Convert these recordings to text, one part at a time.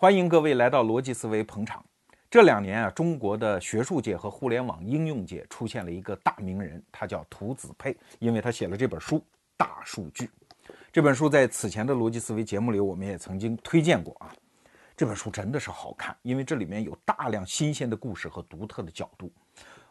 欢迎各位来到逻辑思维捧场。这两年啊，中国的学术界和互联网应用界出现了一个大名人，他叫涂子佩，因为他写了这本书《大数据》。这本书在此前的逻辑思维节目里，我们也曾经推荐过啊。这本书真的是好看，因为这里面有大量新鲜的故事和独特的角度。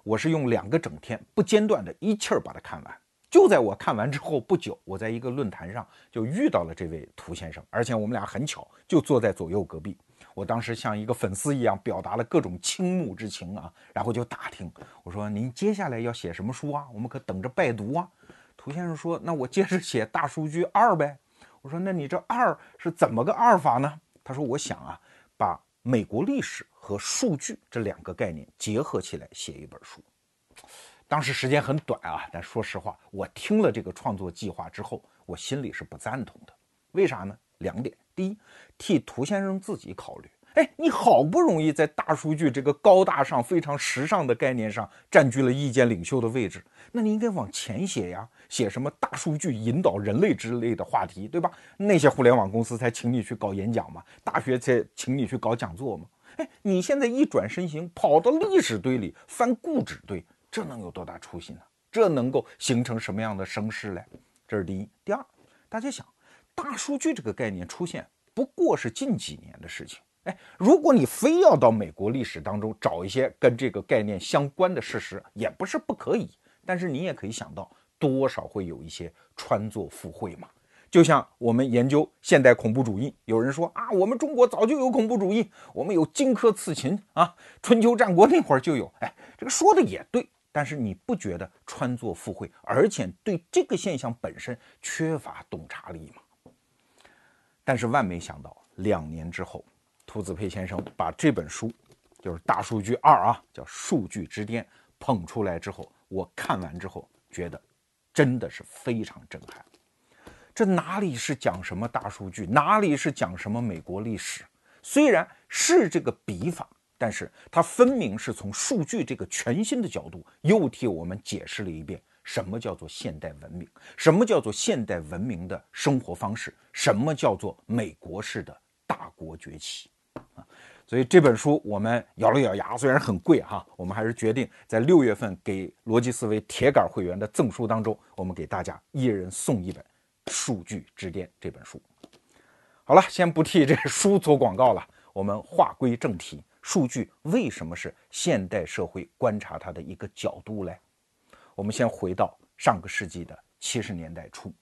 我是用两个整天不间断的一气儿把它看完。就在我看完之后不久，我在一个论坛上就遇到了这位涂先生，而且我们俩很巧，就坐在左右隔壁。我当时像一个粉丝一样，表达了各种倾慕之情啊，然后就打听，我说您接下来要写什么书啊？我们可等着拜读啊。涂先生说，那我接着写大数据二呗。我说，那你这二是怎么个二法呢？他说，我想啊，把美国历史和数据这两个概念结合起来写一本书。当时时间很短啊，但说实话，我听了这个创作计划之后，我心里是不赞同的。为啥呢？两点。第一，替涂先生自己考虑。哎，你好不容易在大数据这个高大上、非常时尚的概念上占据了意见领袖的位置，那你应该往前写呀，写什么大数据引导人类之类的话题，对吧？那些互联网公司才请你去搞演讲嘛，大学才请你去搞讲座嘛。哎，你现在一转身形，跑到历史堆里翻故纸堆，这能有多大出息呢？这能够形成什么样的声势嘞？这是第一。第二，大家想。大数据这个概念出现不过是近几年的事情，哎，如果你非要到美国历史当中找一些跟这个概念相关的事实，也不是不可以。但是你也可以想到，多少会有一些穿凿附会嘛。就像我们研究现代恐怖主义，有人说啊，我们中国早就有恐怖主义，我们有荆轲刺秦啊，春秋战国那会儿就有。哎，这个说的也对，但是你不觉得穿凿附会，而且对这个现象本身缺乏洞察力吗？但是万没想到，两年之后，涂子佩先生把这本书，就是《大数据二》啊，叫《数据之巅》，捧出来之后，我看完之后觉得，真的是非常震撼。这哪里是讲什么大数据，哪里是讲什么美国历史？虽然是这个笔法，但是它分明是从数据这个全新的角度，又替我们解释了一遍。什么叫做现代文明？什么叫做现代文明的生活方式？什么叫做美国式的大国崛起？啊，所以这本书我们咬了咬牙，虽然很贵哈，我们还是决定在六月份给逻辑思维铁杆会员的赠书当中，我们给大家一人送一本《数据之巅》这本书。好了，先不替这书做广告了，我们话归正题：数据为什么是现代社会观察它的一个角度嘞？我们先回到上个世纪的七十年代初。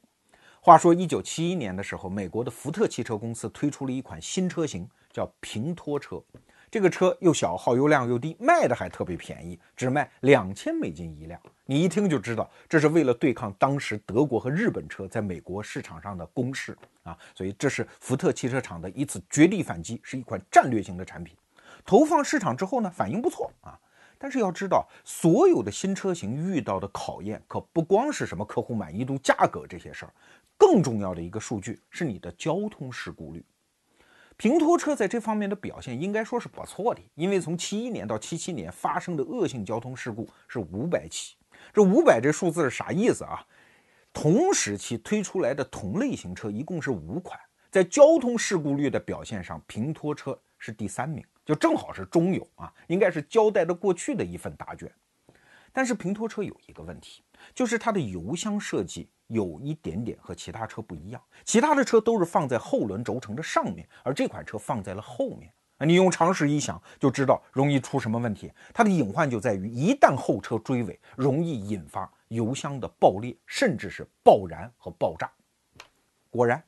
话说，一九七一年的时候，美国的福特汽车公司推出了一款新车型，叫平拖车。这个车又小，耗油量又低，卖的还特别便宜，只卖两千美金一辆。你一听就知道，这是为了对抗当时德国和日本车在美国市场上的攻势啊！所以这是福特汽车厂的一次绝地反击，是一款战略性的产品。投放市场之后呢，反应不错啊。但是要知道，所有的新车型遇到的考验可不光是什么客户满意度、价格这些事儿，更重要的一个数据是你的交通事故率。平拖车在这方面的表现应该说是不错的，因为从七一年到七七年发生的恶性交通事故是五百起。这五百这数字是啥意思啊？同时期推出来的同类型车一共是五款，在交通事故率的表现上，平拖车是第三名。就正好是中游啊，应该是交代的过去的一份答卷。但是平拖车有一个问题，就是它的油箱设计有一点点和其他车不一样。其他的车都是放在后轮轴承的上面，而这款车放在了后面。你用常识一想就知道容易出什么问题。它的隐患就在于，一旦后车追尾，容易引发油箱的爆裂，甚至是爆燃和爆炸。果然。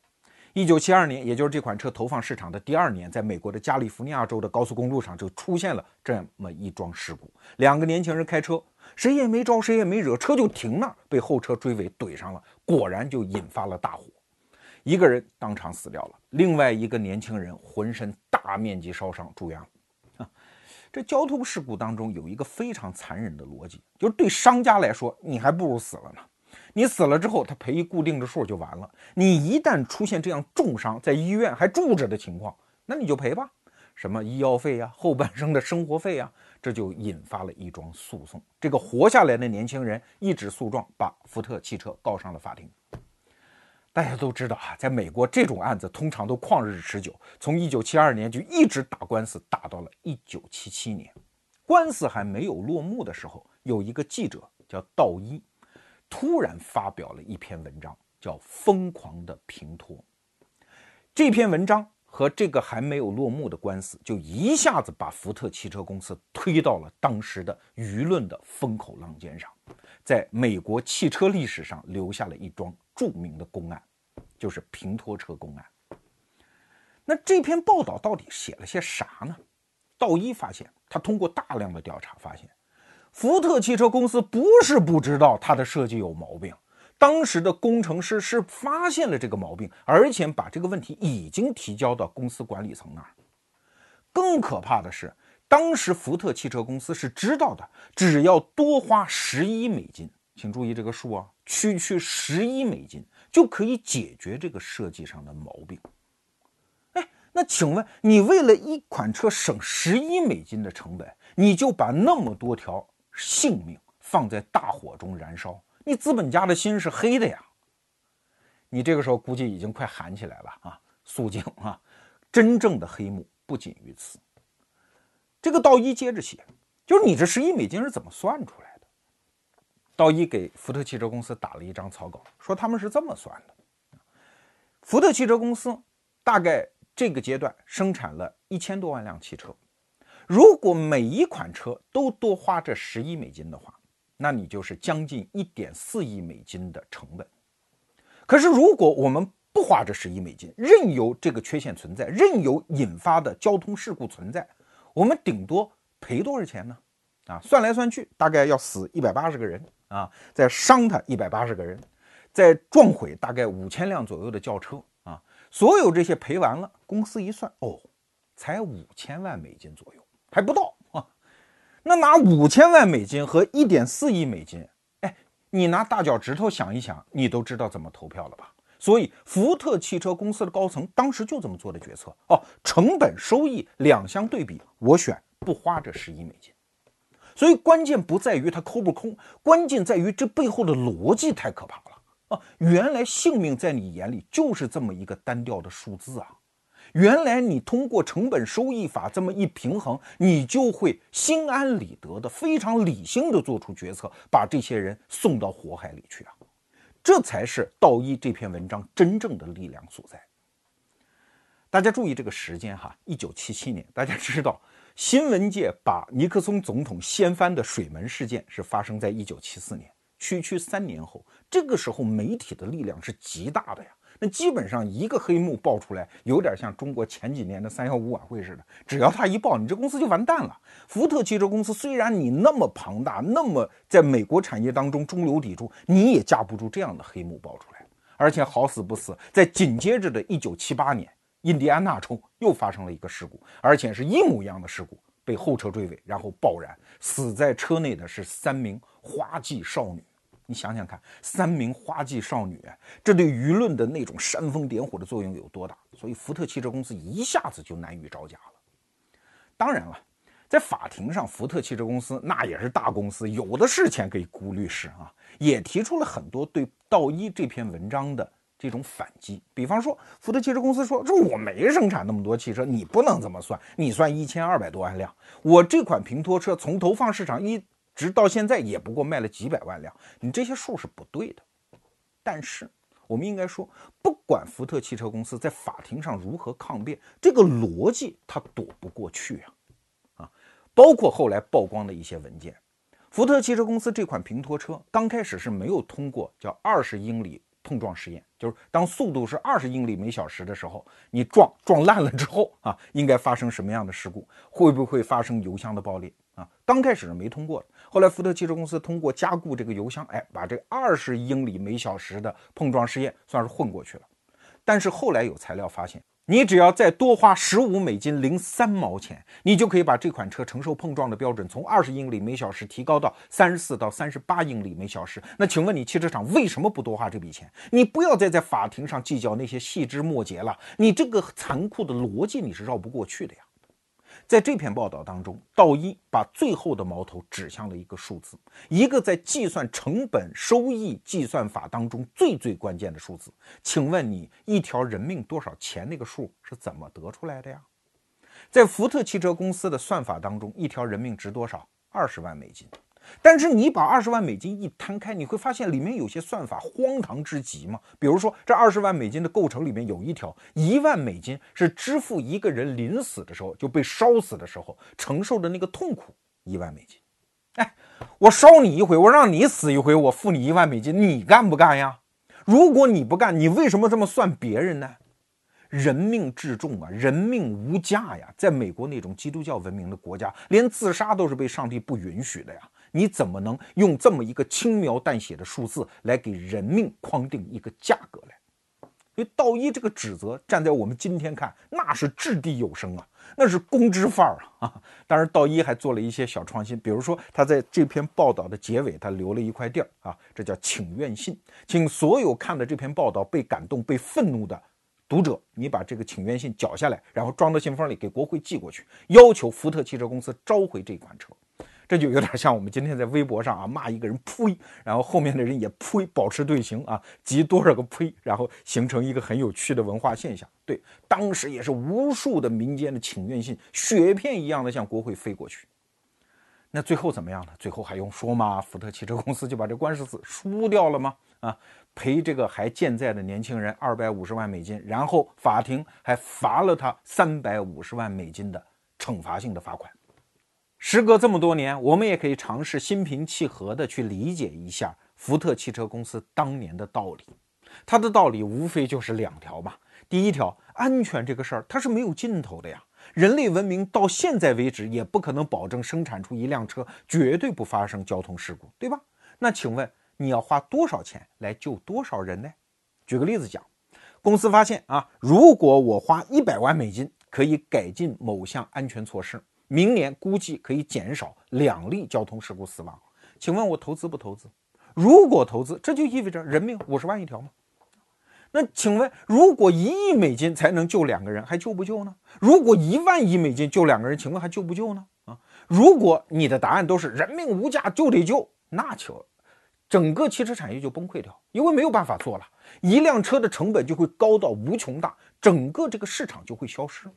一九七二年，也就是这款车投放市场的第二年，在美国的加利福尼亚州的高速公路上就出现了这么一桩事故：两个年轻人开车，谁也没招，谁也没惹，车就停那儿，被后车追尾怼上了，果然就引发了大火，一个人当场死掉了，另外一个年轻人浑身大面积烧伤住院了。啊，这交通事故当中有一个非常残忍的逻辑，就是对商家来说，你还不如死了呢。你死了之后，他赔一固定的数就完了。你一旦出现这样重伤，在医院还住着的情况，那你就赔吧，什么医药费呀、后半生的生活费呀，这就引发了一桩诉讼。这个活下来的年轻人一纸诉状，把福特汽车告上了法庭。大家都知道啊，在美国这种案子通常都旷日持久，从一九七二年就一直打官司，打到了一九七七年。官司还没有落幕的时候，有一个记者叫道一，突然发表了一篇文章，叫《疯狂的平托》。这篇文章和这个还没有落幕的官司，就一下子把福特汽车公司推到了当时的舆论的风口浪尖上，在美国汽车历史上留下了一桩著名的公案，就是平托车公案。那这篇报道到底写了些啥呢？道一发现，他通过大量的调查发现，福特汽车公司不是不知道它的设计有毛病。当时的工程师是发现了这个毛病，而且把这个问题已经提交到公司管理层那儿。更可怕的是，当时福特汽车公司是知道的，只要多花十一美金，请注意这个数啊，区区十一美金就可以解决这个设计上的毛病。哎，那请问你为了一款车省十一美金的成本，你就把那么多条性命放在大火中燃烧？你资本家的心是黑的呀！你这个时候估计已经快喊起来了啊！肃静啊！真正的黑幕不仅于此。这个道一接着写，就是你这十亿美金是怎么算出来的？道一给福特汽车公司打了一张草稿，说他们是这么算的：福特汽车公司大概这个阶段生产了一千多万辆汽车，如果每一款车都多花这十亿美金的话。那你就是将近一点四亿美金的成本。可是，如果我们不花这十亿美金，任由这个缺陷存在，任由引发的交通事故存在，我们顶多赔多少钱呢？啊，算来算去，大概要死一百八十个人啊，再伤他一百八十个人，再撞毁大概五千辆左右的轿车啊，所有这些赔完了，公司一算，哦，才五千万美金左右，还不到啊。那拿五千万美金和一点四亿美金，哎，你拿大脚趾头想一想，你都知道怎么投票了吧？所以福特汽车公司的高层当时就这么做的决策哦，成本收益两相对比，我选不花这十亿美金。所以关键不在于它抠不抠，关键在于这背后的逻辑太可怕了啊！原来性命在你眼里就是这么一个单调的数字啊！原来你通过成本收益法这么一平衡，你就会心安理得的、非常理性的做出决策，把这些人送到火海里去啊！这才是道一这篇文章真正的力量所在。大家注意这个时间哈，一九七七年，大家知道新闻界把尼克松总统掀翻的水门事件是发生在一九七四年，区区三年后，这个时候媒体的力量是极大的呀。那基本上一个黑幕爆出来，有点像中国前几年的三幺五晚会似的，只要他一爆，你这公司就完蛋了。福特汽车公司虽然你那么庞大，那么在美国产业当中中流砥柱，你也架不住这样的黑幕爆出来。而且好死不死，在紧接着的一九七八年，印第安纳州又发生了一个事故，而且是一模一样的事故，被后车追尾，然后爆燃，死在车内的是三名花季少女。你想想看，三名花季少女，这对舆论的那种煽风点火的作用有多大？所以福特汽车公司一下子就难于招架了。当然了，在法庭上，福特汽车公司那也是大公司，有的是钱给雇律师啊，也提出了很多对道一这篇文章的这种反击。比方说，福特汽车公司说：“这我没生产那么多汽车，你不能这么算，你算一千二百多万辆，我这款平拖车从投放市场一。”直到现在也不过卖了几百万辆，你这些数是不对的。但是我们应该说，不管福特汽车公司在法庭上如何抗辩，这个逻辑它躲不过去啊！啊，包括后来曝光的一些文件，福特汽车公司这款平拖车刚开始是没有通过叫二十英里碰撞实验，就是当速度是二十英里每小时的时候，你撞撞烂了之后啊，应该发生什么样的事故？会不会发生油箱的爆裂？啊，刚开始是没通过的，后来福特汽车公司通过加固这个油箱，哎，把这二十英里每小时的碰撞试验算是混过去了。但是后来有材料发现，你只要再多花十五美金零三毛钱，你就可以把这款车承受碰撞的标准从二十英里每小时提高到三十四到三十八英里每小时。那请问你汽车厂为什么不多花这笔钱？你不要再在法庭上计较那些细枝末节了，你这个残酷的逻辑你是绕不过去的呀。在这篇报道当中，道一把最后的矛头指向了一个数字，一个在计算成本收益计算法当中最最关键的数字。请问你一条人命多少钱？那个数是怎么得出来的呀？在福特汽车公司的算法当中，一条人命值多少？二十万美金。但是你把二十万美金一摊开，你会发现里面有些算法荒唐之极嘛。比如说，这二十万美金的构成里面有一条，一万美金是支付一个人临死的时候就被烧死的时候承受的那个痛苦，一万美金。哎，我烧你一回，我让你死一回，我付你一万美金，你干不干呀？如果你不干，你为什么这么算别人呢？人命至重啊，人命无价呀。在美国那种基督教文明的国家，连自杀都是被上帝不允许的呀。你怎么能用这么一个轻描淡写的数字来给人命框定一个价格来？所以道一这个指责，站在我们今天看，那是掷地有声啊，那是公知范儿啊。当然，道一还做了一些小创新，比如说他在这篇报道的结尾，他留了一块地儿啊，这叫请愿信，请所有看的这篇报道被感动、被愤怒的读者，你把这个请愿信缴下来，然后装到信封里，给国会寄过去，要求福特汽车公司召回这款车。这就有点像我们今天在微博上啊骂一个人呸，然后后面的人也呸，保持队形啊，集多少个呸，然后形成一个很有趣的文化现象。对，当时也是无数的民间的请愿信，雪片一样的向国会飞过去。那最后怎么样呢？最后还用说吗？福特汽车公司就把这官司输掉了吗？啊，赔这个还健在的年轻人二百五十万美金，然后法庭还罚了他三百五十万美金的惩罚性的罚款。时隔这么多年，我们也可以尝试心平气和地去理解一下福特汽车公司当年的道理。它的道理无非就是两条嘛。第一条，安全这个事儿它是没有尽头的呀。人类文明到现在为止也不可能保证生产出一辆车绝对不发生交通事故，对吧？那请问你要花多少钱来救多少人呢？举个例子讲，公司发现啊，如果我花一百万美金可以改进某项安全措施。明年估计可以减少两例交通事故死亡，请问我投资不投资？如果投资，这就意味着人命五十万一条吗？那请问，如果一亿美金才能救两个人，还救不救呢？如果一万亿美金救两个人，请问还救不救呢？啊，如果你的答案都是人命无价就得救，那就整个汽车产业就崩溃掉，因为没有办法做了，一辆车的成本就会高到无穷大，整个这个市场就会消失。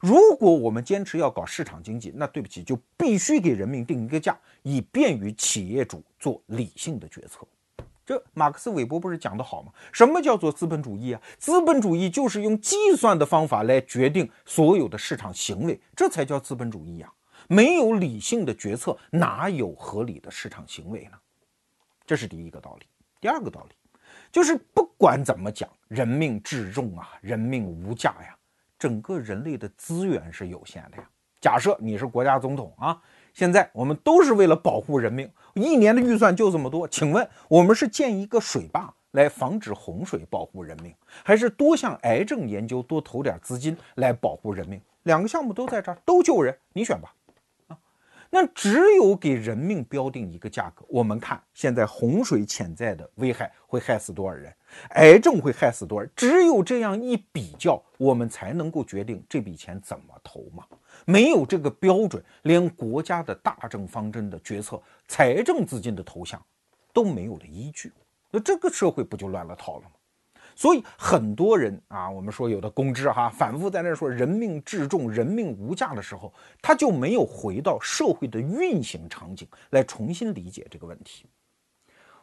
如果我们坚持要搞市场经济，那对不起，就必须给人民定一个价，以便于企业主做理性的决策。这马克思韦伯不是讲的好吗？什么叫做资本主义啊？资本主义就是用计算的方法来决定所有的市场行为，这才叫资本主义呀！没有理性的决策，哪有合理的市场行为呢？这是第一个道理。第二个道理，就是不管怎么讲，人命至重啊，人命无价呀。整个人类的资源是有限的呀。假设你是国家总统啊，现在我们都是为了保护人命，一年的预算就这么多。请问我们是建一个水坝来防止洪水保护人命，还是多项癌症研究多投点资金来保护人命？两个项目都在这儿，都救人，你选吧。那只有给人命标定一个价格。我们看现在洪水潜在的危害会害死多少人，癌症会害死多少？只有这样一比较，我们才能够决定这笔钱怎么投嘛。没有这个标准，连国家的大政方针的决策、财政资金的投向都没有了依据，那这个社会不就乱了套了吗？所以很多人啊，我们说有的公知哈，反复在那说人命至重、人命无价的时候，他就没有回到社会的运行场景来重新理解这个问题。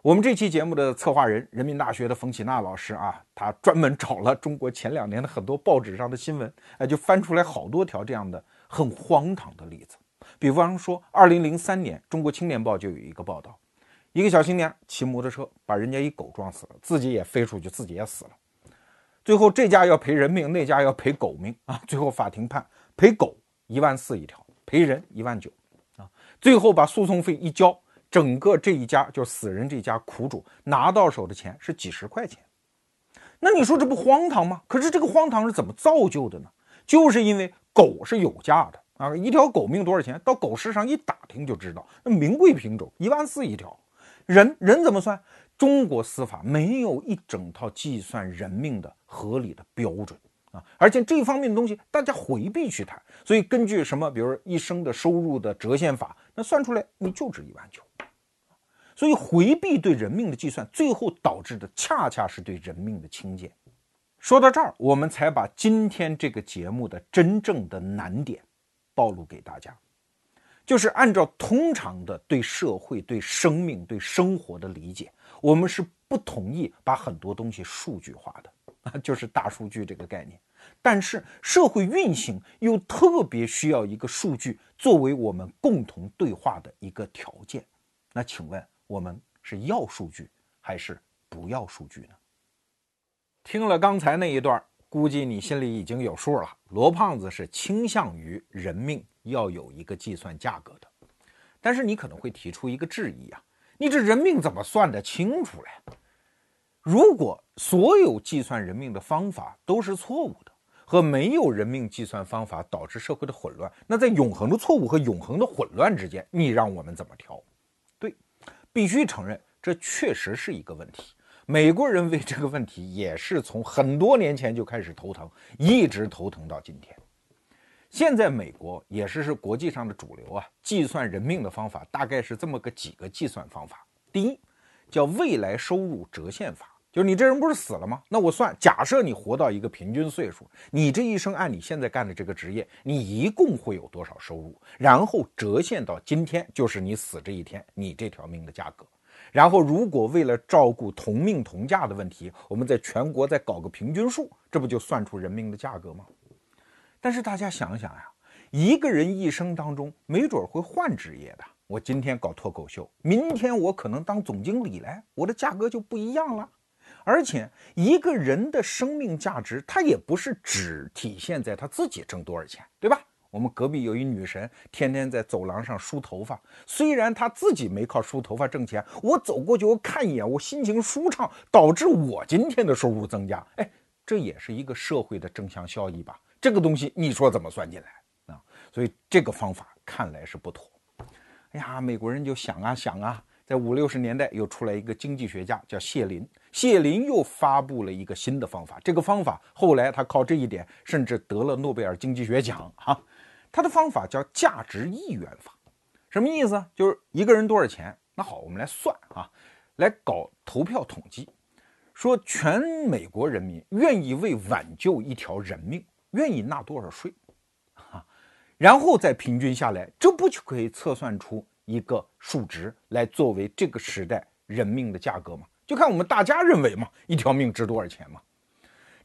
我们这期节目的策划人，人民大学的冯启娜老师啊，他专门找了中国前两年的很多报纸上的新闻，哎，就翻出来好多条这样的很荒唐的例子。比方说，二零零三年，《中国青年报》就有一个报道。一个小青年骑摩托车把人家一狗撞死了，自己也飞出去，自己也死了。最后这家要赔人命，那家要赔狗命啊！最后法庭判赔狗一万四一条，赔人一万九啊！最后把诉讼费一交，整个这一家就死人这家苦主拿到手的钱是几十块钱。那你说这不荒唐吗？可是这个荒唐是怎么造就的呢？就是因为狗是有价的啊！一条狗命多少钱？到狗市上一打听就知道，那名贵品种，一万四一条。人人怎么算？中国司法没有一整套计算人命的合理的标准啊，而且这方面的东西大家回避去谈，所以根据什么，比如一生的收入的折现法，那算出来你就值一万九。所以回避对人命的计算，最后导致的恰恰是对人命的轻贱。说到这儿，我们才把今天这个节目的真正的难点暴露给大家，就是按照通常的对社会、对生命、对生活的理解，我们是不同意把很多东西数据化的啊，就是大数据这个概念。但是社会运行又特别需要一个数据作为我们共同对话的一个条件。那请问？我们是要数据还是不要数据呢？听了刚才那一段，估计你心里已经有数了。罗胖子是倾向于人命要有一个计算价格的，但是你可能会提出一个质疑啊，你这人命怎么算得清楚嘞？如果所有计算人命的方法都是错误的，和没有人命计算方法导致社会的混乱，那在永恒的错误和永恒的混乱之间，你让我们怎么挑？必须承认，这确实是一个问题。美国人为这个问题也是从很多年前就开始头疼，一直头疼到今天。现在美国也是是国际上的主流啊，计算人命的方法大概是这么个几个计算方法。第一，叫未来收入折现法，就是你这人不是死了吗？那我算，假设你活到一个平均岁数，你这一生按你现在干的这个职业，你一共会有多少收入？然后折现到今天，就是你死这一天，你这条命的价格。然后，如果为了照顾同命同价的问题，我们在全国再搞个平均数，这不就算出人命的价格吗？但是大家想想呀，一个人一生当中没准会换职业的。我今天搞脱口秀，明天我可能当总经理来，我的价格就不一样了。而且，一个人的生命价值，他也不是只体现在他自己挣多少钱，对吧？我们隔壁有一女神，天天在走廊上梳头发。虽然她自己没靠梳头发挣钱，我走过去我看一眼，我心情舒畅，导致我今天的收入增加。哎，这也是一个社会的正向效益吧？这个东西你说怎么算进来啊？所以这个方法看来是不妥。哎呀，美国人就想啊想啊，在五六十年代又出来一个经济学家叫谢林，谢林又发布了一个新的方法。这个方法后来他靠这一点甚至得了诺贝尔经济学奖哈。他的方法叫价值意愿法，什么意思？就是一个人多少钱？那好，我们来算啊，来搞投票统计，说全美国人民愿意为挽救一条人命，愿意纳多少税，哈，然后再平均下来，这不就可以测算出一个数值来作为这个时代人命的价格吗？就看我们大家认为嘛，一条命值多少钱嘛？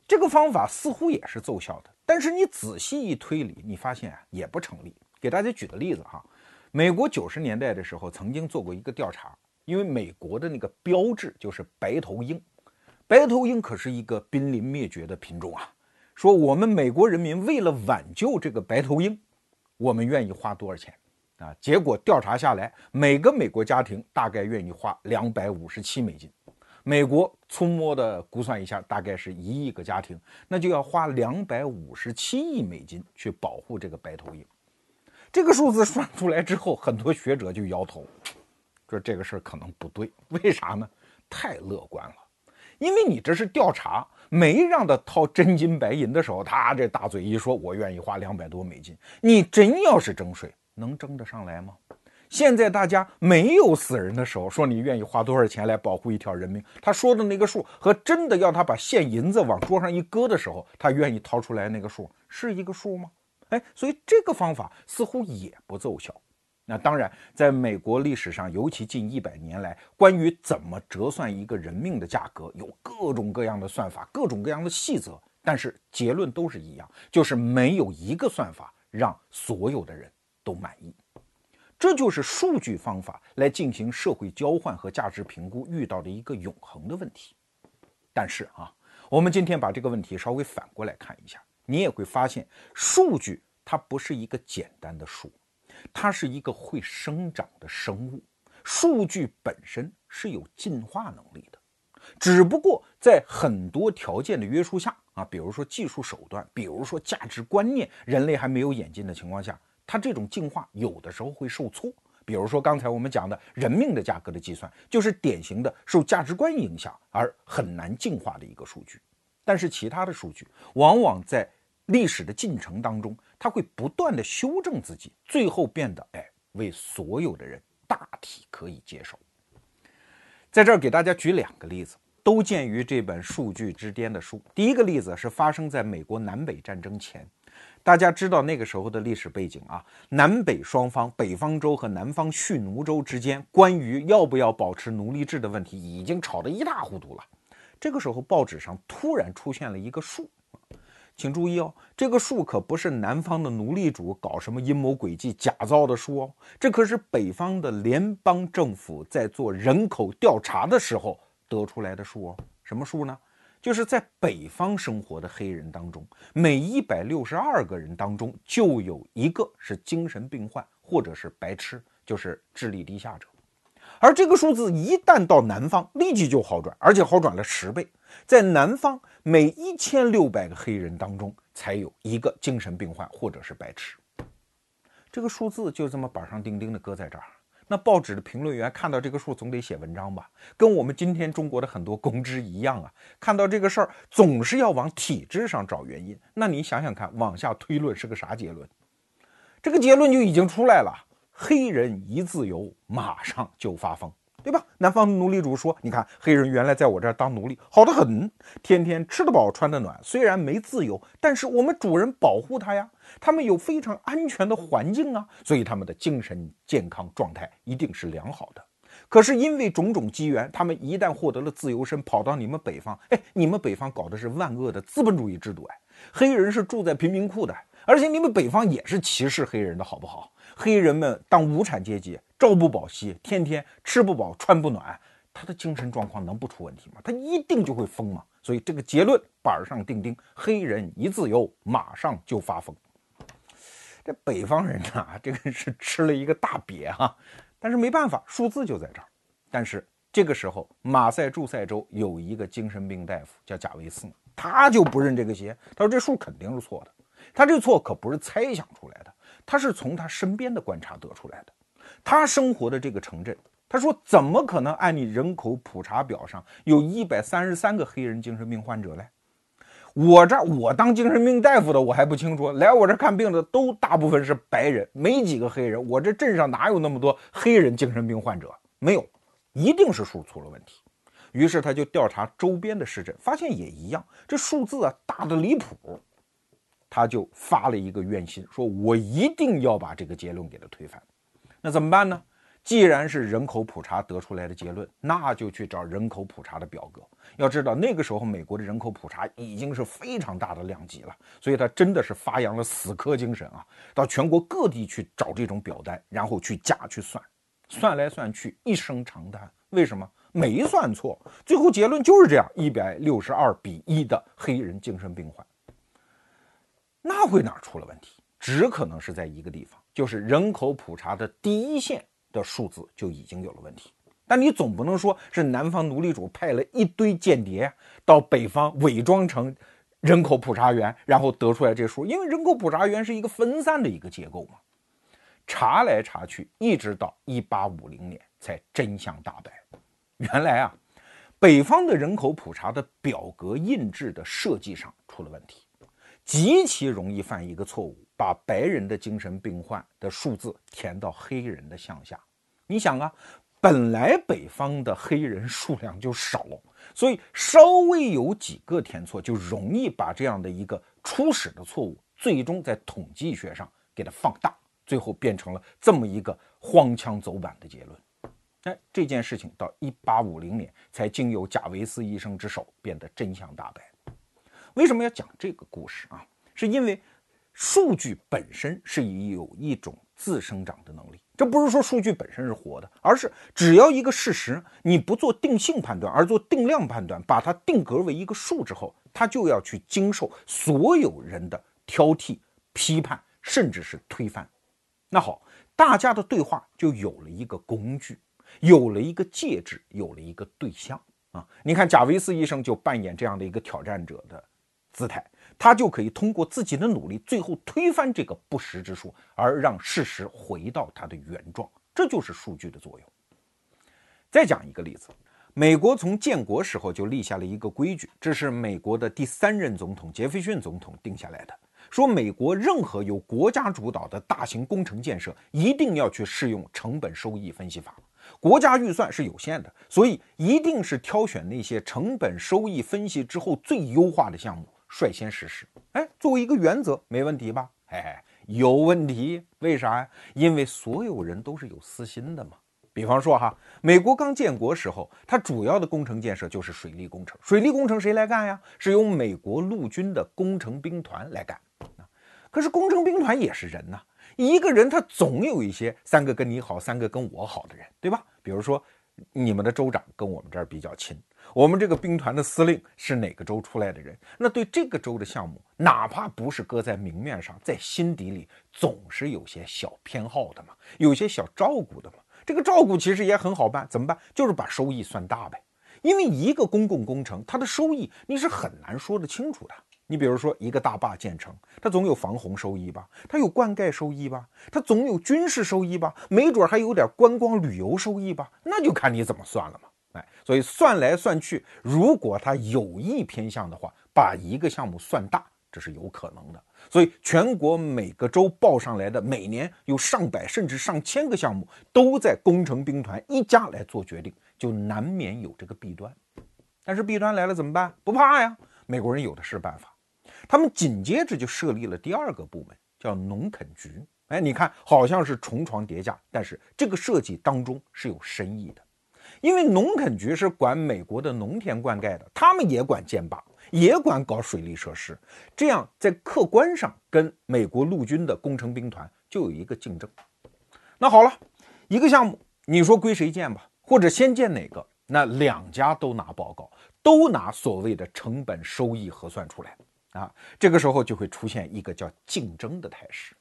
这个方法似乎也是奏效的。但是你仔细一推理，你发现也不成立。给大家举个例子哈，美国九十年代的时候曾经做过一个调查，因为美国的那个标志就是白头鹰，白头鹰可是一个濒临灭绝的品种啊。说我们美国人民为了挽救这个白头鹰，我们愿意花多少钱啊？结果调查下来，每个美国家庭大概愿意花两百五十七美金。美国粗摸的估算一下，大概是一亿个家庭，那就要花两百五十七亿美金去保护这个白头鹰。这个数字算出来之后，很多学者就摇头，说这个事儿可能不对。为啥呢？太乐观了。因为你这是调查，没让他掏真金白银的时候，他这大嘴一说，我愿意花两百多美金。你真要是征税，能征得上来吗？现在大家没有死人的时候，说你愿意花多少钱来保护一条人命？他说的那个数和真的要他把现银子往桌上一搁的时候，他愿意掏出来那个数是一个数吗？哎，所以这个方法似乎也不奏效。那当然，在美国历史上，尤其近一百年来，关于怎么折算一个人命的价格，有各种各样的算法，各种各样的细则，但是结论都是一样，就是没有一个算法让所有的人都满意。这就是数据方法来进行社会交换和价值评估遇到的一个永恒的问题。但是啊，我们今天把这个问题稍微反过来看一下，你也会发现，数据它不是一个简单的数，它是一个会生长的生物。数据本身是有进化能力的，只不过在很多条件的约束下啊，比如说技术手段，比如说价值观念，人类还没有演进的情况下。它这种进化有的时候会受挫，比如说刚才我们讲的人命的价格的计算，就是典型的受价值观影响而很难进化的一个数据。但是其他的数据往往在历史的进程当中，他会不断的修正自己，最后变得哎，为所有的人大体可以接受。在这儿给大家举两个例子，都见于这本《数据之巅》的书。第一个例子是发生在美国南北战争前。大家知道那个时候的历史背景啊，南北双方，北方州和南方蓄奴州之间，关于要不要保持奴隶制的问题已经吵得一塌糊涂了。这个时候，报纸上突然出现了一个数，请注意哦，这个数可不是南方的奴隶主搞什么阴谋诡计假造的数哦，这可是北方的联邦政府在做人口调查的时候得出来的数哦。什么数呢？就是在北方生活的黑人当中，每一百六十二个人当中就有一个是精神病患或者是白痴，就是智力低下者。而这个数字一旦到南方，立即就好转，而且好转了十倍。在南方，每一千六百个黑人当中才有一个精神病患或者是白痴。这个数字就这么板上钉钉的搁在这儿。那报纸的评论员看到这个数，总得写文章吧？跟我们今天中国的很多公知一样啊，看到这个事儿，总是要往体制上找原因。那你想想看，往下推论是个啥结论？这个结论就已经出来了：黑人一自由，马上就发疯。对吧？南方奴隶主说：“你看，黑人原来在我这儿当奴隶，好得很，天天吃得饱，穿得暖。虽然没自由，但是我们主人保护他呀，他们有非常安全的环境啊，所以他们的精神健康状态一定是良好的。可是因为种种机缘，他们一旦获得了自由身，跑到你们北方，哎，你们北方搞的是万恶的资本主义制度，哎，黑人是住在贫民窟的，而且你们北方也是歧视黑人的，好不好？黑人们当无产阶级。”朝不保夕，天天吃不饱穿不暖，他的精神状况能不出问题吗？他一定就会疯嘛。所以这个结论板上钉钉：黑人一自由，马上就发疯。这北方人呐，这个是吃了一个大瘪哈。但是没办法，数字就在这儿。但是这个时候，马赛诸塞州有一个精神病大夫叫贾维斯，他就不认这个邪，他说这数肯定是错的。他这错可不是猜想出来的，他是从他身边的观察得出来的。他生活的这个城镇，他说怎么可能按你人口普查表上有一百三十三个黑人精神病患者嘞？我这我当精神病大夫的我还不清楚，来我这看病的都大部分是白人，没几个黑人。我这镇上哪有那么多黑人精神病患者？没有，一定是数出了问题。于是他就调查周边的市镇，发现也一样，这数字啊大的离谱。他就发了一个愿心，说我一定要把这个结论给他推翻。那怎么办呢？既然是人口普查得出来的结论，那就去找人口普查的表格。要知道那个时候美国的人口普查已经是非常大的量级了，所以他真的是发扬了死磕精神啊，到全国各地去找这种表单，然后去加去算，算来算去一声长叹。为什么没算错？最后结论就是这样：一百六十二比一的黑人精神病患。那会哪出了问题？只可能是在一个地方。就是人口普查的第一线的数字就已经有了问题，但你总不能说是南方奴隶主派了一堆间谍到北方伪装成人口普查员，然后得出来这数，因为人口普查员是一个分散的一个结构嘛。查来查去，一直到一八五零年才真相大白。原来啊，北方的人口普查的表格印制的设计上出了问题，极其容易犯一个错误。把白人的精神病患的数字填到黑人的项下，你想啊，本来北方的黑人数量就少，所以稍微有几个填错，就容易把这样的一个初始的错误，最终在统计学上给它放大，最后变成了这么一个荒腔走板的结论。哎，这件事情到一八五零年才经由贾维斯医生之手变得真相大白。为什么要讲这个故事啊？是因为。数据本身是有一种自生长的能力，这不是说数据本身是活的，而是只要一个事实你不做定性判断，而做定量判断，把它定格为一个数之后，它就要去经受所有人的挑剔、批判，甚至是推翻。那好，大家的对话就有了一个工具，有了一个介质，有了一个对象啊！你看，贾维斯医生就扮演这样的一个挑战者的姿态。他就可以通过自己的努力，最后推翻这个不实之说，而让事实回到它的原状。这就是数据的作用。再讲一个例子，美国从建国时候就立下了一个规矩，这是美国的第三任总统杰斐逊总统定下来的，说美国任何由国家主导的大型工程建设，一定要去适用成本收益分析法。国家预算是有限的，所以一定是挑选那些成本收益分析之后最优化的项目率先实施。哎，作为一个原则，没问题吧？哎，有问题，为啥呀？因为所有人都是有私心的嘛。比方说哈，美国刚建国时候，它主要的工程建设就是水利工程。水利工程谁来干呀？是由美国陆军的工程兵团来干。可是工程兵团也是人呐，一个人他总有一些三个跟你好，三个跟我好的人，对吧？比如说，你们的州长跟我们这儿比较亲，我们这个兵团的司令是哪个州出来的人？那对这个州的项目，哪怕不是搁在明面上，在心底里总是有些小偏好的嘛，有些小照顾的嘛。这个照顾其实也很好办，怎么办？就是把收益算大呗。因为一个公共工程，它的收益你是很难说得清楚的。你比如说一个大坝建成，它总有防洪收益吧，它有灌溉收益吧，它总有军事收益吧，没准还有点观光旅游收益吧，那就看你怎么算了嘛。哎，所以算来算去，如果他有意偏向的话，把一个项目算大，这是有可能的。所以，全国每个州报上来的每年有上百甚至上千个项目，都在工程兵团一家来做决定，就难免有这个弊端。但是弊端来了怎么办？不怕呀，美国人有的是办法。他们紧接着就设立了第二个部门，叫农垦局。哎，你看，好像是重床叠加，但是这个设计当中是有深意的。因为农垦局是管美国的农田灌溉的，他们也管建坝。也管搞水利设施，这样在客观上跟美国陆军的工程兵团就有一个竞争。那好了，一个项目，你说归谁建吧，或者先建哪个，那两家都拿报告，都拿所谓的成本收益核算出来啊，这个时候就会出现一个叫竞争的态势。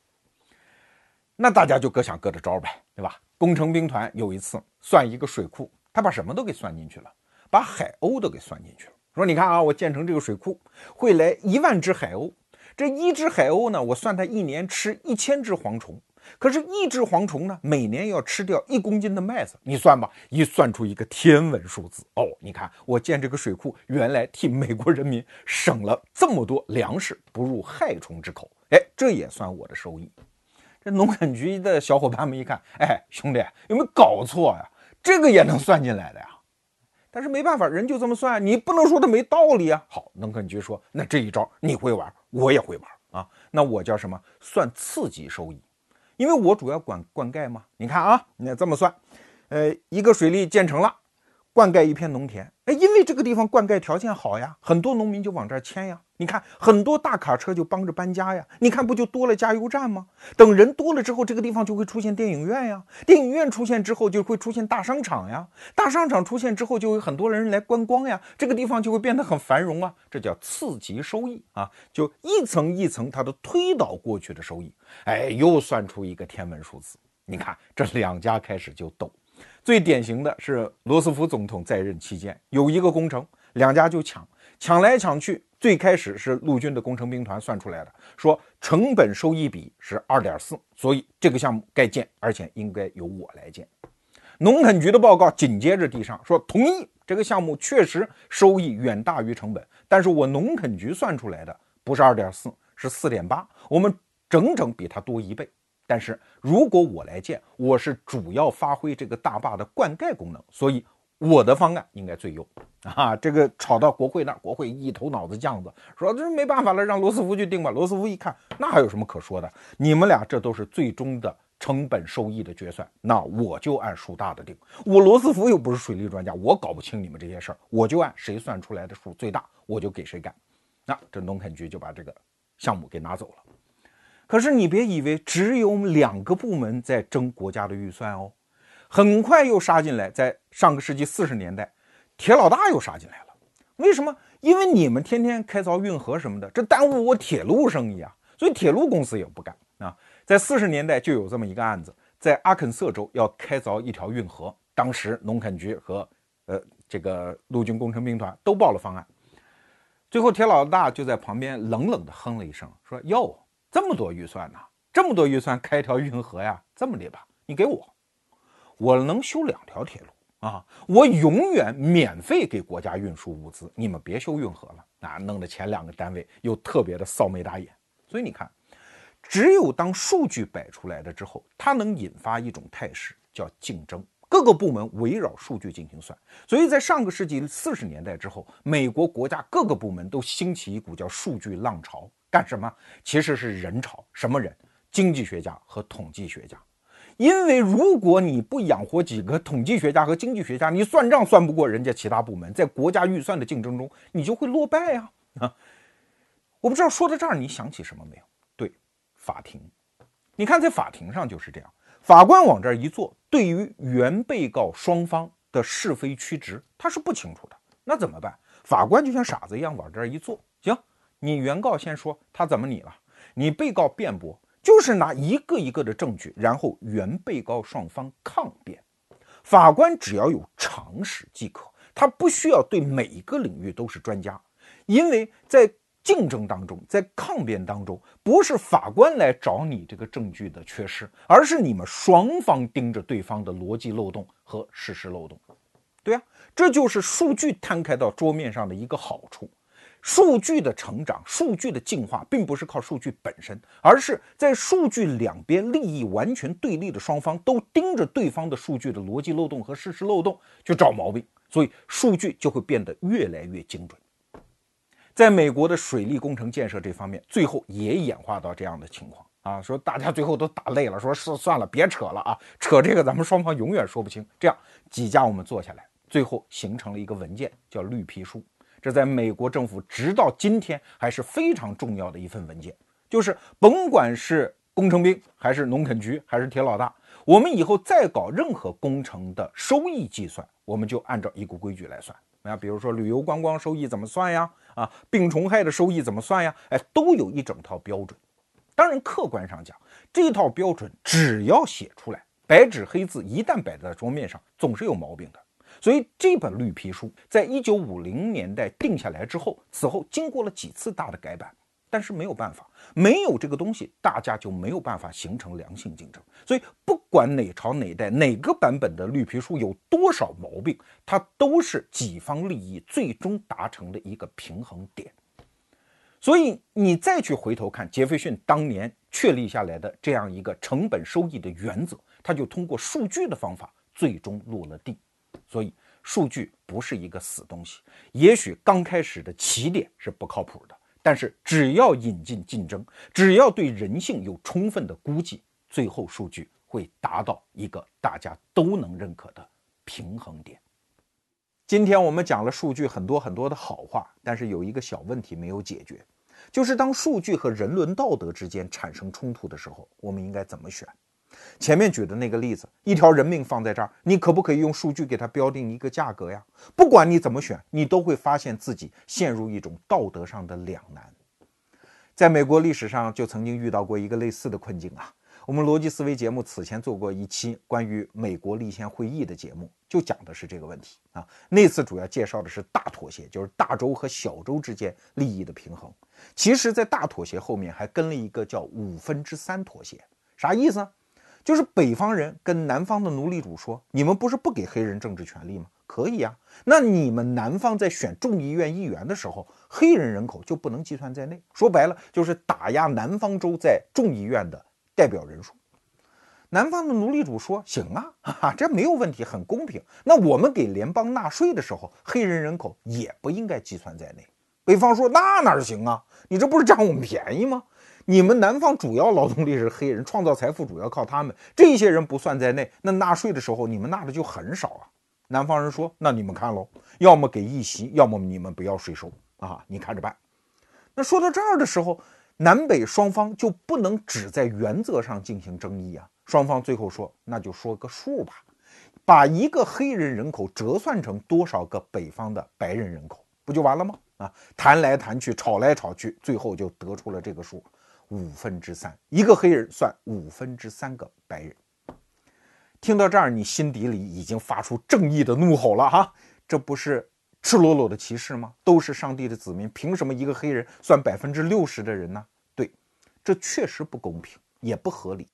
那大家就各想各的招呗，对吧？工程兵团有一次算一个水库，他把什么都给算进去了，把海鸥都给算进去了。说你看啊，我建成这个水库会来一万只海鸥，这一只海鸥呢，我算它一年吃一千只蝗虫，可是，一只蝗虫呢，每年要吃掉一公斤的麦子，你算吧，一算出一个天文数字哦。你看我建这个水库，原来替美国人民省了这么多粮食不入害虫之口，哎，这也算我的收益。这农垦局的小伙伴们一看，哎，兄弟有没有搞错呀？这个也能算进来的呀？但是没办法，人就这么算，你不能说他没道理啊。好，农垦局说，那这一招你会玩，我也会玩啊。那我叫什么？算次级收益，因为我主要管灌溉嘛。你看啊，你这么算，呃，一个水利建成了。灌溉一片农田，哎，因为这个地方灌溉条件好呀，很多农民就往这儿迁呀。你看，很多大卡车就帮着搬家呀。你看，不就多了加油站吗？等人多了之后，这个地方就会出现电影院呀。电影院出现之后，就会出现大商场呀。大商场出现之后，就有很多人来观光呀。这个地方就会变得很繁荣啊。这叫次级收益啊，就一层一层它的推导过去的收益。哎，又算出一个天文数字。你看，这两家开始就斗。最典型的是罗斯福总统在任期间有一个工程，两家就抢，抢来抢去。最开始是陆军的工程兵团算出来的，说成本收益比是二点四，所以这个项目该建，而且应该由我来建。农垦局的报告紧接着递上，说同意这个项目确实收益远大于成本，但是我农垦局算出来的不是二点四，是四点八，我们整整比它多一倍。但是如果我来建，我是主要发挥这个大坝的灌溉功能，所以我的方案应该最优啊！这个吵到国会那，国会一头脑子浆子，说这没办法了，让罗斯福去定吧。罗斯福一看，那还有什么可说的？你们俩这都是最终的成本收益的决算，那我就按数大的定。我罗斯福又不是水利专家，我搞不清你们这些事儿，我就按谁算出来的数最大，我就给谁干。那这农垦局就把这个项目给拿走了。可是你别以为只有两个部门在争国家的预算哦，很快又杀进来。在上个世纪四十年代，铁老大又杀进来了。为什么？因为你们天天开凿运河什么的，这耽误我铁路生意啊。所以铁路公司也不干啊。在四十年代就有这么一个案子，在阿肯色州要开凿一条运河，当时农垦局和呃这个陆军工程兵团都报了方案，最后铁老大就在旁边冷冷地哼了一声，说：“哟。”这么多预算呢？这么多预算开条运河呀？这么的吧，你给我，我能修两条铁路，啊，我永远免费给国家运输物资，你们别修运河了啊！弄得前两个单位又特别的臊眉打眼。所以你看，只有当数据摆出来了之后，它能引发一种态势，叫竞争。各个部门围绕数据进行算。所以在上个世纪四十年代之后，美国国家各个部门都兴起一股叫数据浪潮，干什么？其实是人潮。什么人？经济学家和统计学家。因为如果你不养活几个统计学家和经济学家，你算账算不过人家其他部门，在国家预算的竞争中，你就会落败呀！啊，我不知道说到这儿你想起什么没有？对，法庭。你看在法庭上就是这样，法官往这儿一坐，对于原被告双方的是非曲直，他是不清楚的。那怎么办？法官就像傻子一样往这儿一坐，行，你原告先说他怎么你了，你被告辩驳。就是拿一个一个的证据，然后原被告双方抗辩。法官只要有常识即可，他不需要对每一个领域都是专家，因为在竞争当中，在抗辩当中，不是法官来找你这个证据的缺失，而是你们双方盯着对方的逻辑漏洞和事实漏洞。对啊，这就是数据摊开到桌面上的一个好处。数据的成长，数据的进化，并不是靠数据本身，而是在数据两边利益完全对立的双方都盯着对方的数据的逻辑漏洞和事实漏洞去找毛病，所以数据就会变得越来越精准。在美国的水利工程建设这方面，最后也演化到这样的情况啊，说大家最后都打累了，说是算了，别扯了啊，扯这个咱们双方永远说不清。这样几家我们坐下来，最后形成了一个文件，叫绿皮书。这在美国政府直到今天还是非常重要的一份文件，就是甭管是工程兵还是农垦局还是铁老大，我们以后再搞任何工程的收益计算，我们就按照一个规矩来算。啊，比如说旅游观光收益怎么算呀？啊，病虫害的收益怎么算呀？哎，都有一整套标准。当然，客观上讲，这套标准只要写出来，白纸黑字，一旦摆在桌面上，总是有毛病的。所以这本绿皮书在一九五零年代定下来之后，此后经过了几次大的改版，但是没有办法，没有这个东西，大家就没有办法形成良性竞争。所以不管哪朝哪代哪个版本的绿皮书有多少毛病，它都是己方利益最终达成的一个平衡点。所以你再去回头看杰斐逊当年确立下来的这样一个成本收益的原则，他就通过数据的方法最终落了地。所以，数据不是一个死东西。也许刚开始的起点是不靠谱的，但是只要引进竞争，只要对人性有充分的估计，最后数据会达到一个大家都能认可的平衡点。今天我们讲了数据很多很多的好话，但是有一个小问题没有解决，就是当数据和人伦道德之间产生冲突的时候，我们应该怎么选？前面举的那个例子，一条人命放在这儿，你可不可以用数据给它标定一个价格呀？不管你怎么选，你都会发现自己陷入一种道德上的两难。在美国历史上就曾经遇到过一个类似的困境啊。我们逻辑思维节目此前做过一期关于美国立宪会议的节目，就讲的是这个问题啊。那次主要介绍的是大妥协，就是大州和小州之间利益的平衡。其实，在大妥协后面还跟了一个叫五分之三妥协，啥意思？就是北方人跟南方的奴隶主说：“你们不是不给黑人政治权利吗？可以啊。那你们南方在选众议院议员的时候，黑人人口就不能计算在内。说白了，就是打压南方州在众议院的代表人数。南方的奴隶主说：行啊，哈哈，这没有问题，很公平。那我们给联邦纳税的时候，黑人人口也不应该计算在内。北方说：那哪行啊？你这不是占我们便宜吗？”你们南方主要劳动力是黑人，创造财富主要靠他们，这些人不算在内，那纳税的时候你们纳的就很少啊。南方人说：“那你们看喽，要么给一席，要么你们不要税收啊，你看着办。”那说到这儿的时候，南北双方就不能只在原则上进行争议啊。双方最后说：“那就说个数吧，把一个黑人人口折算成多少个北方的白人人口，不就完了吗？”啊，谈来谈去，吵来吵去，最后就得出了这个数。五分之三，一个黑人算五分之三个白人。听到这儿，你心底里已经发出正义的怒吼了哈！这不是赤裸裸的歧视吗？都是上帝的子民，凭什么一个黑人算百分之六十的人呢？对，这确实不公平，也不合理。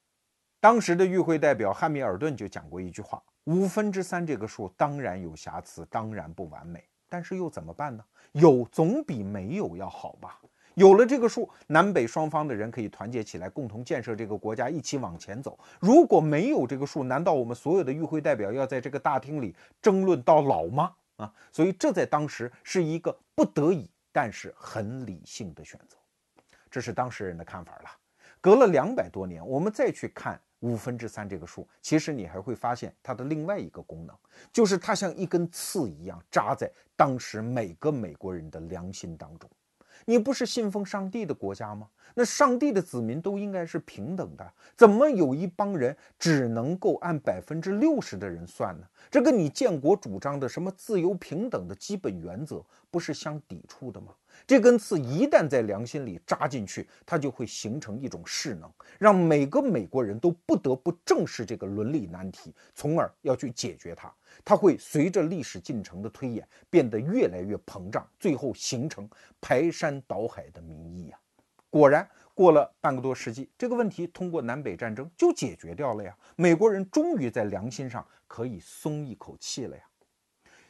当时的与会代表汉密尔顿就讲过一句话：“五分之三这个数当然有瑕疵，当然不完美，但是又怎么办呢？有总比没有要好吧。”有了这个数，南北双方的人可以团结起来，共同建设这个国家，一起往前走。如果没有这个数，难道我们所有的与会代表要在这个大厅里争论到老吗？啊，所以这在当时是一个不得已，但是很理性的选择。这是当事人的看法了。隔了两百多年，我们再去看五分之三这个数，其实你还会发现它的另外一个功能，就是它像一根刺一样扎在当时每个美国人的良心当中。你不是信奉上帝的国家吗？那上帝的子民都应该是平等的，怎么有一帮人只能够按百分之六十的人算呢？这跟你建国主张的什么自由平等的基本原则不是相抵触的吗？这根刺一旦在良心里扎进去，它就会形成一种势能，让每个美国人都不得不正视这个伦理难题，从而要去解决它。它会随着历史进程的推演变得越来越膨胀，最后形成排山倒海的民意啊！果然，过了半个多世纪，这个问题通过南北战争就解决掉了呀！美国人终于在良心上可以松一口气了呀！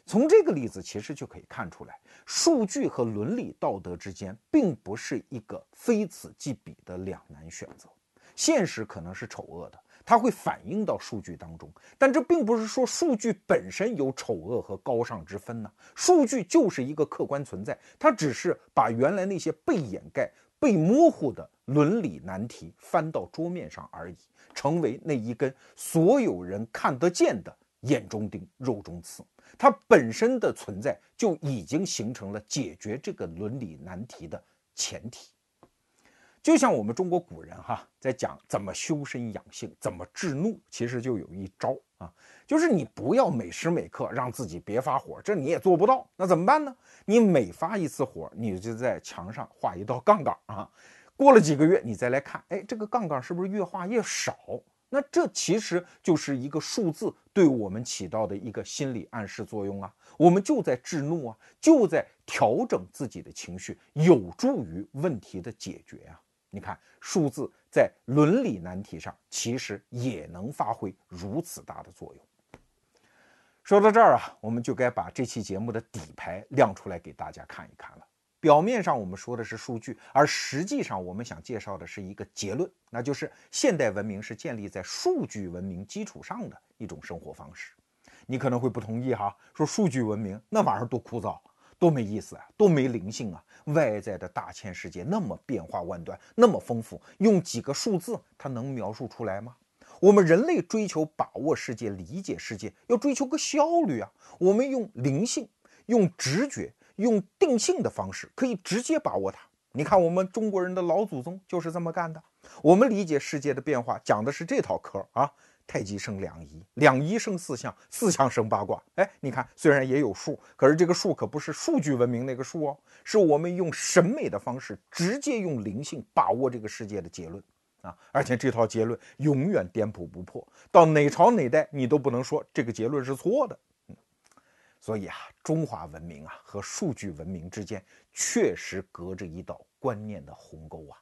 从这个例子其实就可以看出来，数据和伦理道德之间并不是一个非此即彼的两难选择。现实可能是丑恶的，它会反映到数据当中，但这并不是说数据本身有丑恶和高尚之分呢。数据就是一个客观存在，它只是把原来那些被掩盖、被模糊的伦理难题翻到桌面上而已，成为那一根所有人看得见的眼中钉、肉中刺。它本身的存在就已经形成了解决这个伦理难题的前提。就像我们中国古人哈在讲怎么修身养性、怎么治怒，其实就有一招啊，就是你不要每时每刻让自己别发火，这你也做不到。那怎么办呢？你每发一次火，你就在墙上画一道杠杠啊。过了几个月，你再来看，哎，这个杠杠是不是越画越少？那这其实就是一个数字对我们起到的一个心理暗示作用啊，我们就在制怒啊，就在调整自己的情绪，有助于问题的解决啊。你看，数字在伦理难题上其实也能发挥如此大的作用。说到这儿啊，我们就该把这期节目的底牌亮出来给大家看一看了。表面上我们说的是数据，而实际上我们想介绍的是一个结论，那就是现代文明是建立在数据文明基础上的一种生活方式。你可能会不同意哈，说数据文明那玩意儿多枯燥，多没意思啊，多没灵性啊！外在的大千世界那么变化万端，那么丰富，用几个数字它能描述出来吗？我们人类追求把握世界、理解世界，要追求个效率啊！我们用灵性，用直觉。用定性的方式可以直接把握它。你看，我们中国人的老祖宗就是这么干的。我们理解世界的变化，讲的是这套嗑啊：太极生两仪，两仪生四象，四象生八卦。哎，你看，虽然也有数，可是这个数可不是数据文明那个数哦，是我们用审美的方式，直接用灵性把握这个世界的结论啊！而且这套结论永远颠扑不破，到哪朝哪代你都不能说这个结论是错的。所以啊，中华文明啊和数据文明之间确实隔着一道观念的鸿沟啊。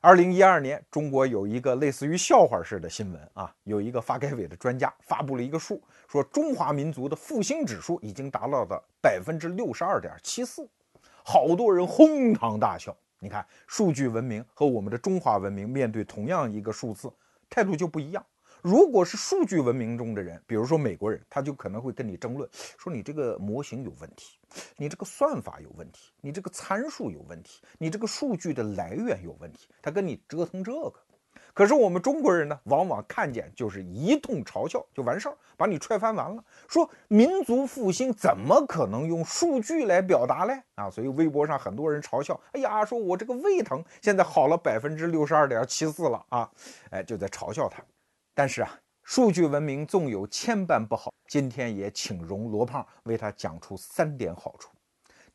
二零一二年，中国有一个类似于笑话式的新闻啊，有一个发改委的专家发布了一个数，说中华民族的复兴指数已经达到了百分之六十二点七四，好多人哄堂大笑。你看，数据文明和我们的中华文明面对同样一个数字，态度就不一样。如果是数据文明中的人，比如说美国人，他就可能会跟你争论，说你这个模型有问题，你这个算法有问题，你这个参数有问题，你这个数据的来源有问题，他跟你折腾这个。可是我们中国人呢，往往看见就是一通嘲笑就完事儿，把你踹翻完了。说民族复兴怎么可能用数据来表达嘞？啊，所以微博上很多人嘲笑，哎呀，说我这个胃疼现在好了百分之六十二点七四了啊，哎，就在嘲笑他。但是啊，数据文明纵有千般不好，今天也请容罗胖为他讲出三点好处。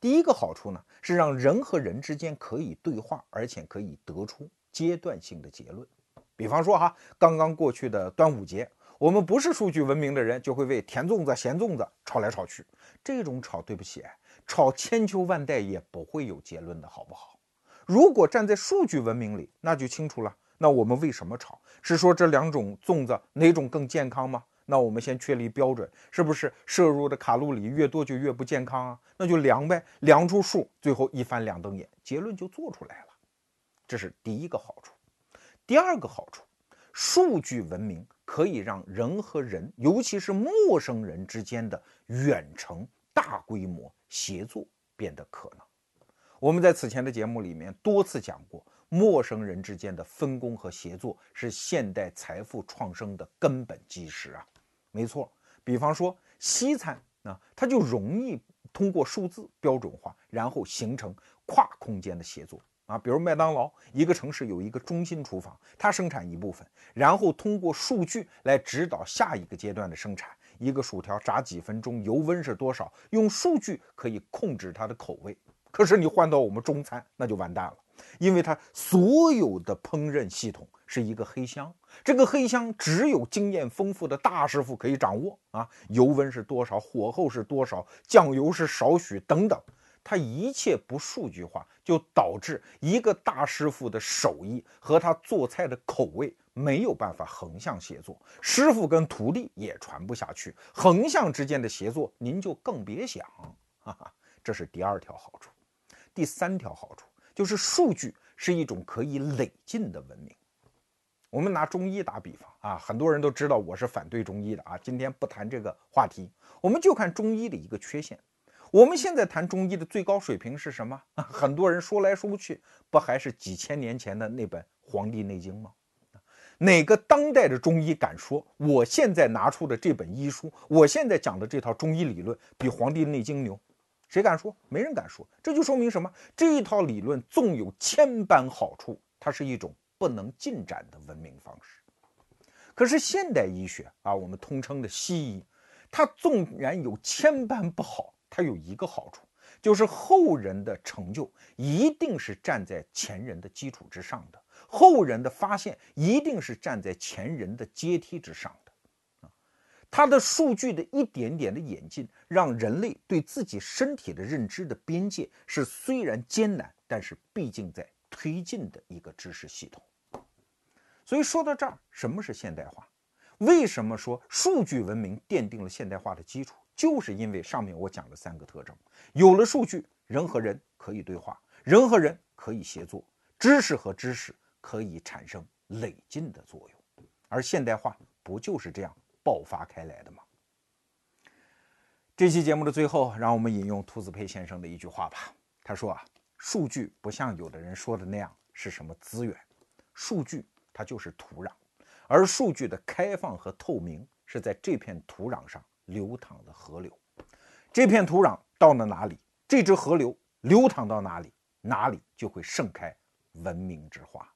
第一个好处呢，是让人和人之间可以对话，而且可以得出阶段性的结论。比方说哈，刚刚过去的端午节，我们不是数据文明的人，就会为甜粽子、咸粽子吵来吵去。这种吵，对不起，吵千秋万代也不会有结论的，好不好？如果站在数据文明里，那就清楚了。那我们为什么吵？是说这两种粽子哪种更健康吗？那我们先确立标准，是不是摄入的卡路里越多就越不健康啊？那就量呗，量出数，最后一翻两瞪眼，结论就做出来了。这是第一个好处。第二个好处，数据文明可以让人和人，尤其是陌生人之间的远程大规模协作变得可能。我们在此前的节目里面多次讲过。陌生人之间的分工和协作是现代财富创生的根本基石啊！没错，比方说西餐啊，它就容易通过数字标准化，然后形成跨空间的协作啊。比如麦当劳，一个城市有一个中心厨房，它生产一部分，然后通过数据来指导下一个阶段的生产。一个薯条炸几分钟，油温是多少，用数据可以控制它的口味。可是你换到我们中餐，那就完蛋了。因为它所有的烹饪系统是一个黑箱，这个黑箱只有经验丰富的大师傅可以掌握啊，油温是多少，火候是多少，酱油是少许等等，它一切不数据化，就导致一个大师傅的手艺和他做菜的口味没有办法横向协作，师傅跟徒弟也传不下去，横向之间的协作您就更别想，哈哈，这是第二条好处，第三条好处。就是数据是一种可以累进的文明。我们拿中医打比方啊，很多人都知道我是反对中医的啊。今天不谈这个话题，我们就看中医的一个缺陷。我们现在谈中医的最高水平是什么？很多人说来说去，不还是几千年前的那本《黄帝内经》吗？哪个当代的中医敢说我现在拿出的这本医书，我现在讲的这套中医理论比《黄帝内经》牛？谁敢说？没人敢说。这就说明什么？这一套理论纵有千般好处，它是一种不能进展的文明方式。可是现代医学啊，我们通称的西医，它纵然有千般不好，它有一个好处，就是后人的成就一定是站在前人的基础之上的，后人的发现一定是站在前人的阶梯之上的。它的数据的一点点的演进，让人类对自己身体的认知的边界是虽然艰难，但是毕竟在推进的一个知识系统。所以说到这儿，什么是现代化？为什么说数据文明奠定了现代化的基础？就是因为上面我讲的三个特征：有了数据，人和人可以对话，人和人可以协作，知识和知识可以产生累进的作用。而现代化不就是这样？爆发开来的吗？这期节目的最后，让我们引用兔子佩先生的一句话吧。他说啊，数据不像有的人说的那样是什么资源，数据它就是土壤，而数据的开放和透明是在这片土壤上流淌的河流。这片土壤到了哪里，这支河流流淌到哪里，哪里就会盛开文明之花。